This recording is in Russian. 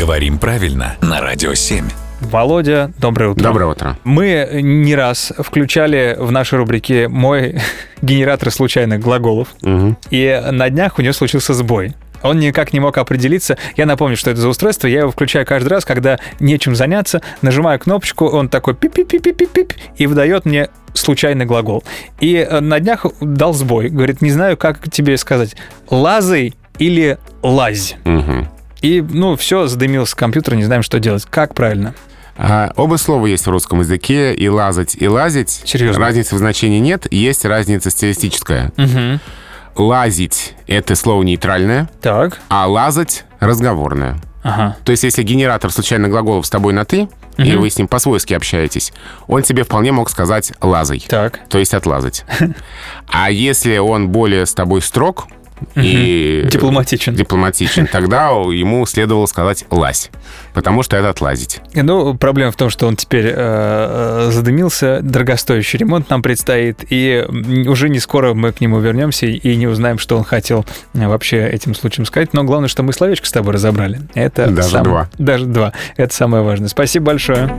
Говорим правильно на Радио 7. Володя, доброе утро. Доброе утро. Мы не раз включали в нашей рубрике мой генератор случайных глаголов, Мгм. и на днях у него случился сбой. Он никак не мог определиться. Я напомню, что это за устройство. Я его включаю каждый раз, когда нечем заняться. Нажимаю кнопочку, он такой пип-пип-пип-пип-пип и выдает мне случайный глагол. И э, на днях дал сбой. Говорит, не знаю, как тебе сказать. Лазай или лазь. Мгм. И, ну, все, задымился компьютер, не знаем, что делать. Как правильно? А, оба слова есть в русском языке. И лазать, и лазить. Серьезно? Разницы в значении нет. Есть разница стилистическая. Угу. Лазить — это слово нейтральное, Так. а лазать — разговорное. Ага. То есть, если генератор случайных глаголов с тобой на «ты», и вы с ним по-свойски общаетесь, он тебе вполне мог сказать «лазай», Так. то есть «отлазать». А если он более с тобой строг и Дипломатичен. дипломатичен, тогда ему следовало сказать «лазь», потому что это «отлазить». Ну, проблема в том, что он теперь э, э, задымился, дорогостоящий ремонт нам предстоит, и уже не скоро мы к нему вернемся и не узнаем, что он хотел э, вообще этим случаем сказать. Но главное, что мы словечко с тобой разобрали. Это Даже сам- два. Даже два. Это самое важное. Спасибо большое.